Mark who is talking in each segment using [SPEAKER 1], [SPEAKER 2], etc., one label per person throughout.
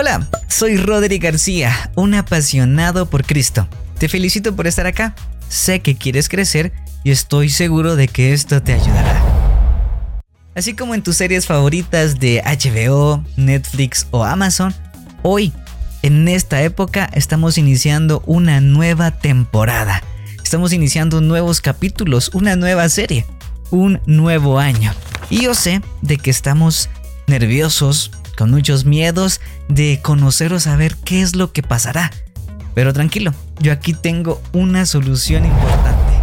[SPEAKER 1] Hola, soy Roderick García, un apasionado por Cristo. Te felicito por estar acá. Sé que quieres crecer y estoy seguro de que esto te ayudará. Así como en tus series favoritas de HBO, Netflix o Amazon, hoy, en esta época, estamos iniciando una nueva temporada. Estamos iniciando nuevos capítulos, una nueva serie, un nuevo año. Y yo sé de que estamos nerviosos, con muchos miedos de conocer o saber qué es lo que pasará. Pero tranquilo, yo aquí tengo una solución importante.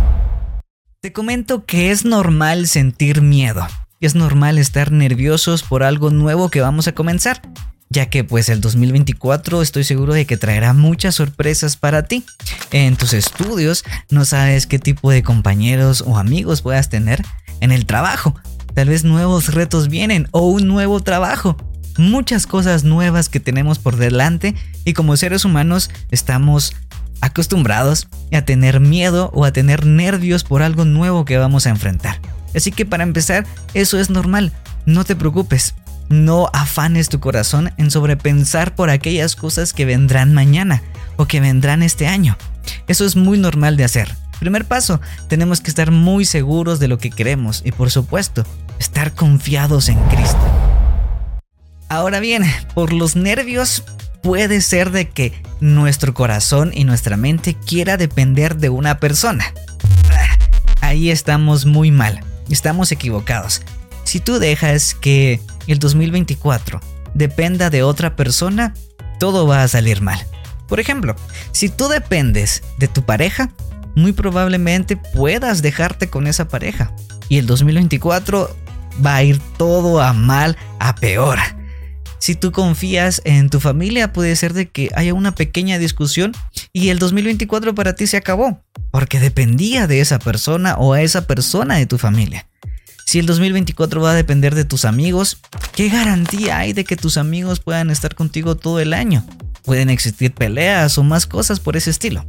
[SPEAKER 1] Te comento que es normal sentir miedo. Es normal estar nerviosos por algo nuevo que vamos a comenzar, ya que pues el 2024 estoy seguro de que traerá muchas sorpresas para ti. En tus estudios no sabes qué tipo de compañeros o amigos puedas tener en el trabajo. Tal vez nuevos retos vienen o un nuevo trabajo muchas cosas nuevas que tenemos por delante y como seres humanos estamos acostumbrados a tener miedo o a tener nervios por algo nuevo que vamos a enfrentar. Así que para empezar, eso es normal, no te preocupes. No afanes tu corazón en sobrepensar por aquellas cosas que vendrán mañana o que vendrán este año. Eso es muy normal de hacer. Primer paso, tenemos que estar muy seguros de lo que queremos y por supuesto, estar confiados en Cristo. Ahora bien, por los nervios puede ser de que nuestro corazón y nuestra mente quiera depender de una persona. Ahí estamos muy mal, estamos equivocados. Si tú dejas que el 2024 dependa de otra persona, todo va a salir mal. Por ejemplo, si tú dependes de tu pareja, muy probablemente puedas dejarte con esa pareja. Y el 2024 va a ir todo a mal, a peor. Si tú confías en tu familia, puede ser de que haya una pequeña discusión y el 2024 para ti se acabó, porque dependía de esa persona o a esa persona de tu familia. Si el 2024 va a depender de tus amigos, ¿qué garantía hay de que tus amigos puedan estar contigo todo el año? Pueden existir peleas o más cosas por ese estilo.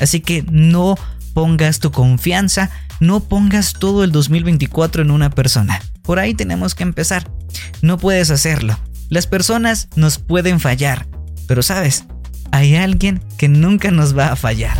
[SPEAKER 1] Así que no pongas tu confianza, no pongas todo el 2024 en una persona. Por ahí tenemos que empezar. No puedes hacerlo. Las personas nos pueden fallar, pero sabes, hay alguien que nunca nos va a fallar.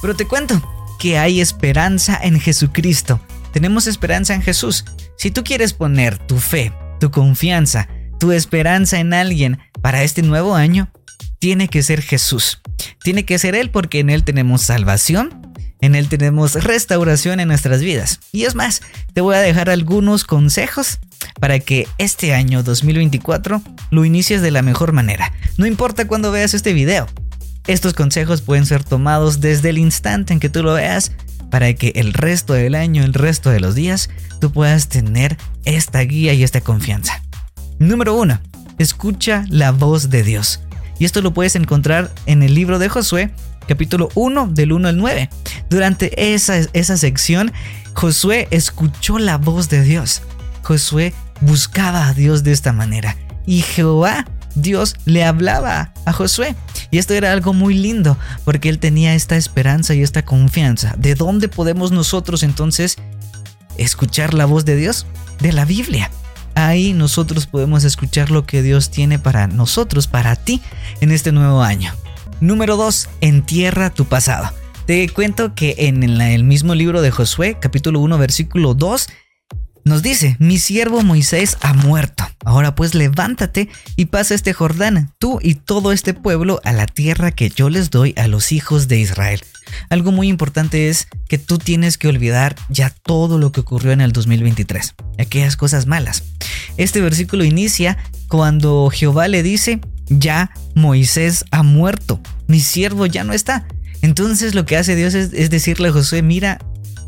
[SPEAKER 1] Pero te cuento que hay esperanza en Jesucristo. Tenemos esperanza en Jesús. Si tú quieres poner tu fe, tu confianza, tu esperanza en alguien para este nuevo año, tiene que ser Jesús. Tiene que ser Él porque en Él tenemos salvación, en Él tenemos restauración en nuestras vidas. Y es más, te voy a dejar algunos consejos para que este año 2024 lo inicies de la mejor manera. No importa cuándo veas este video. Estos consejos pueden ser tomados desde el instante en que tú lo veas para que el resto del año, el resto de los días, tú puedas tener esta guía y esta confianza. Número 1. Escucha la voz de Dios. Y esto lo puedes encontrar en el libro de Josué, capítulo 1, del 1 al 9. Durante esa, esa sección, Josué escuchó la voz de Dios. Josué buscaba a Dios de esta manera y Jehová, Dios, le hablaba a Josué. Y esto era algo muy lindo porque él tenía esta esperanza y esta confianza. ¿De dónde podemos nosotros entonces escuchar la voz de Dios? De la Biblia. Ahí nosotros podemos escuchar lo que Dios tiene para nosotros, para ti, en este nuevo año. Número 2. Entierra tu pasado. Te cuento que en el mismo libro de Josué, capítulo 1, versículo 2, nos dice, mi siervo Moisés ha muerto. Ahora pues levántate y pasa este Jordán, tú y todo este pueblo, a la tierra que yo les doy a los hijos de Israel. Algo muy importante es que tú tienes que olvidar ya todo lo que ocurrió en el 2023, aquellas cosas malas. Este versículo inicia cuando Jehová le dice, ya Moisés ha muerto, mi siervo ya no está. Entonces lo que hace Dios es, decirle a Josué, mira,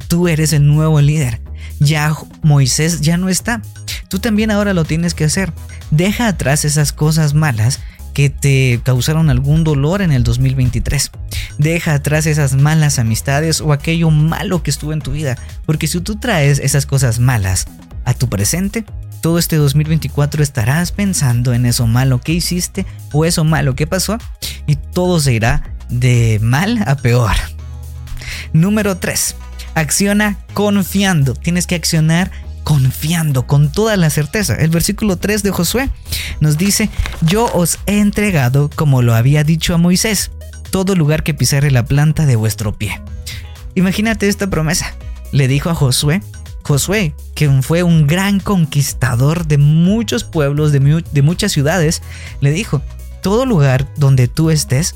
[SPEAKER 1] tú eres el nuevo líder ya Moisés ya no está. Tú también ahora lo tienes que hacer. Deja atrás esas cosas malas que te causaron algún dolor en el 2023. Deja atrás esas malas amistades o aquello malo que estuvo en tu vida. Porque si tú traes esas cosas malas a tu presente, todo este 2024 estarás pensando en eso malo que hiciste o eso malo que pasó y todo se irá de mal a peor. Número 3. Acciona confiando. Tienes que accionar confiando con toda la certeza. El versículo 3 de Josué nos dice, yo os he entregado, como lo había dicho a Moisés, todo lugar que pisare la planta de vuestro pie. Imagínate esta promesa. Le dijo a Josué, Josué, que fue un gran conquistador de muchos pueblos, de, de muchas ciudades, le dijo, todo lugar donde tú estés,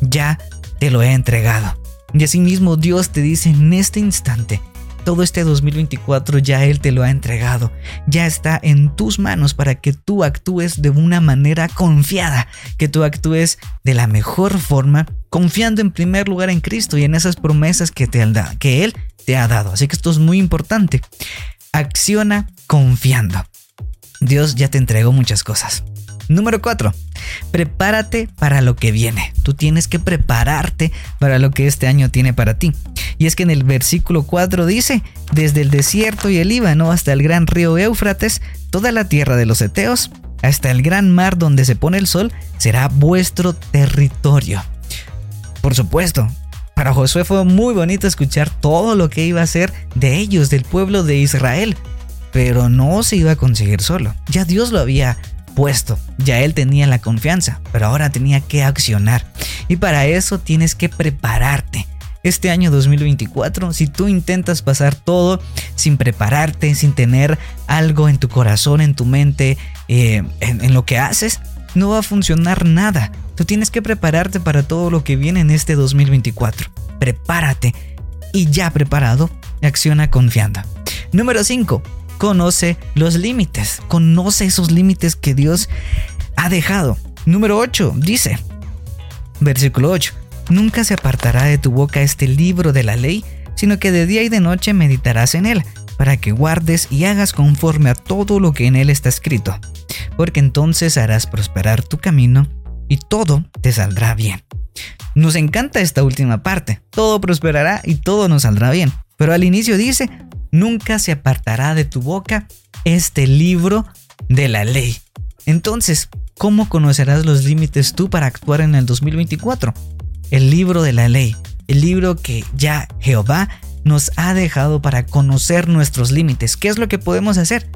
[SPEAKER 1] ya te lo he entregado. Y asimismo Dios te dice en este instante, todo este 2024 ya Él te lo ha entregado, ya está en tus manos para que tú actúes de una manera confiada, que tú actúes de la mejor forma, confiando en primer lugar en Cristo y en esas promesas que, te que Él te ha dado. Así que esto es muy importante. Acciona confiando. Dios ya te entregó muchas cosas. Número 4. Prepárate para lo que viene. Tú tienes que prepararte para lo que este año tiene para ti. Y es que en el versículo 4 dice, desde el desierto y el Líbano hasta el gran río Éufrates, toda la tierra de los Eteos, hasta el gran mar donde se pone el sol, será vuestro territorio. Por supuesto, para Josué fue muy bonito escuchar todo lo que iba a ser de ellos, del pueblo de Israel, pero no se iba a conseguir solo. Ya Dios lo había puesto. Ya él tenía la confianza, pero ahora tenía que accionar. Y para eso tienes que prepararte. Este año 2024, si tú intentas pasar todo sin prepararte, sin tener algo en tu corazón, en tu mente, eh, en, en lo que haces, no va a funcionar nada. Tú tienes que prepararte para todo lo que viene en este 2024. Prepárate y ya preparado, acciona confiando. Número 5 conoce los límites, conoce esos límites que Dios ha dejado. Número 8 dice, versículo 8, nunca se apartará de tu boca este libro de la ley, sino que de día y de noche meditarás en él, para que guardes y hagas conforme a todo lo que en él está escrito, porque entonces harás prosperar tu camino y todo te saldrá bien. Nos encanta esta última parte, todo prosperará y todo nos saldrá bien, pero al inicio dice, nunca se apartará de tu boca este libro de la ley. Entonces, ¿cómo conocerás los límites tú para actuar en el 2024? El libro de la ley, el libro que ya Jehová nos ha dejado para conocer nuestros límites. ¿Qué es lo que podemos hacer?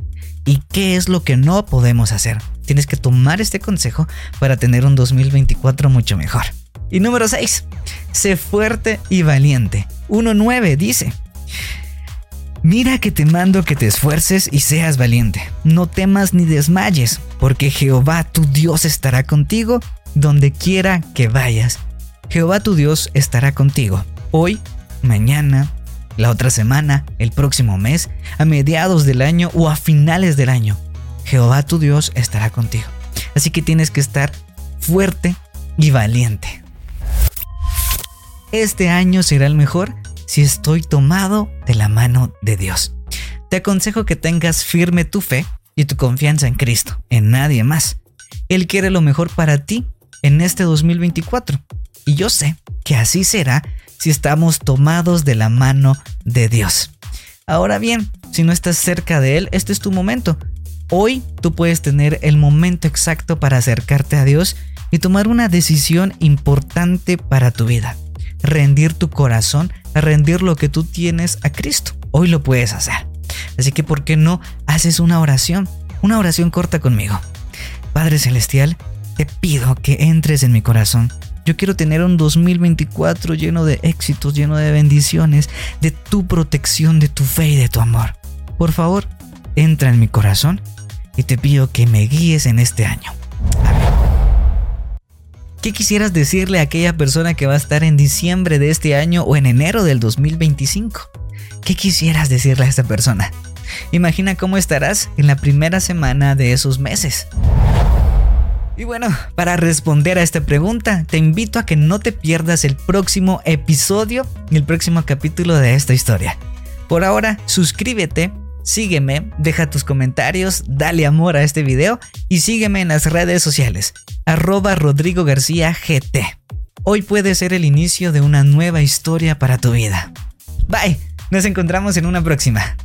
[SPEAKER 1] ¿Y qué es lo que no podemos hacer? Tienes que tomar este consejo para tener un 2024 mucho mejor. Y número 6. Sé fuerte y valiente. 1.9 dice, Mira que te mando que te esfuerces y seas valiente. No temas ni desmayes, porque Jehová tu Dios estará contigo donde quiera que vayas. Jehová tu Dios estará contigo, hoy, mañana, la otra semana, el próximo mes, a mediados del año o a finales del año. Jehová tu Dios estará contigo. Así que tienes que estar fuerte y valiente. Este año será el mejor estoy tomado de la mano de Dios. Te aconsejo que tengas firme tu fe y tu confianza en Cristo, en nadie más. Él quiere lo mejor para ti en este 2024. Y yo sé que así será si estamos tomados de la mano de Dios. Ahora bien, si no estás cerca de Él, este es tu momento. Hoy tú puedes tener el momento exacto para acercarte a Dios y tomar una decisión importante para tu vida rendir tu corazón, a rendir lo que tú tienes a Cristo. Hoy lo puedes hacer. Así que, ¿por qué no haces una oración? Una oración corta conmigo. Padre Celestial, te pido que entres en mi corazón. Yo quiero tener un 2024 lleno de éxitos, lleno de bendiciones, de tu protección, de tu fe y de tu amor. Por favor, entra en mi corazón y te pido que me guíes en este año. ¿Qué quisieras decirle a aquella persona que va a estar en diciembre de este año o en enero del 2025? ¿Qué quisieras decirle a esta persona? Imagina cómo estarás en la primera semana de esos meses. Y bueno, para responder a esta pregunta, te invito a que no te pierdas el próximo episodio y el próximo capítulo de esta historia. Por ahora, suscríbete sígueme, deja tus comentarios, dale amor a este video y sígueme en las redes sociales, arroba Rodrigo García GT. Hoy puede ser el inicio de una nueva historia para tu vida. Bye, nos encontramos en una próxima.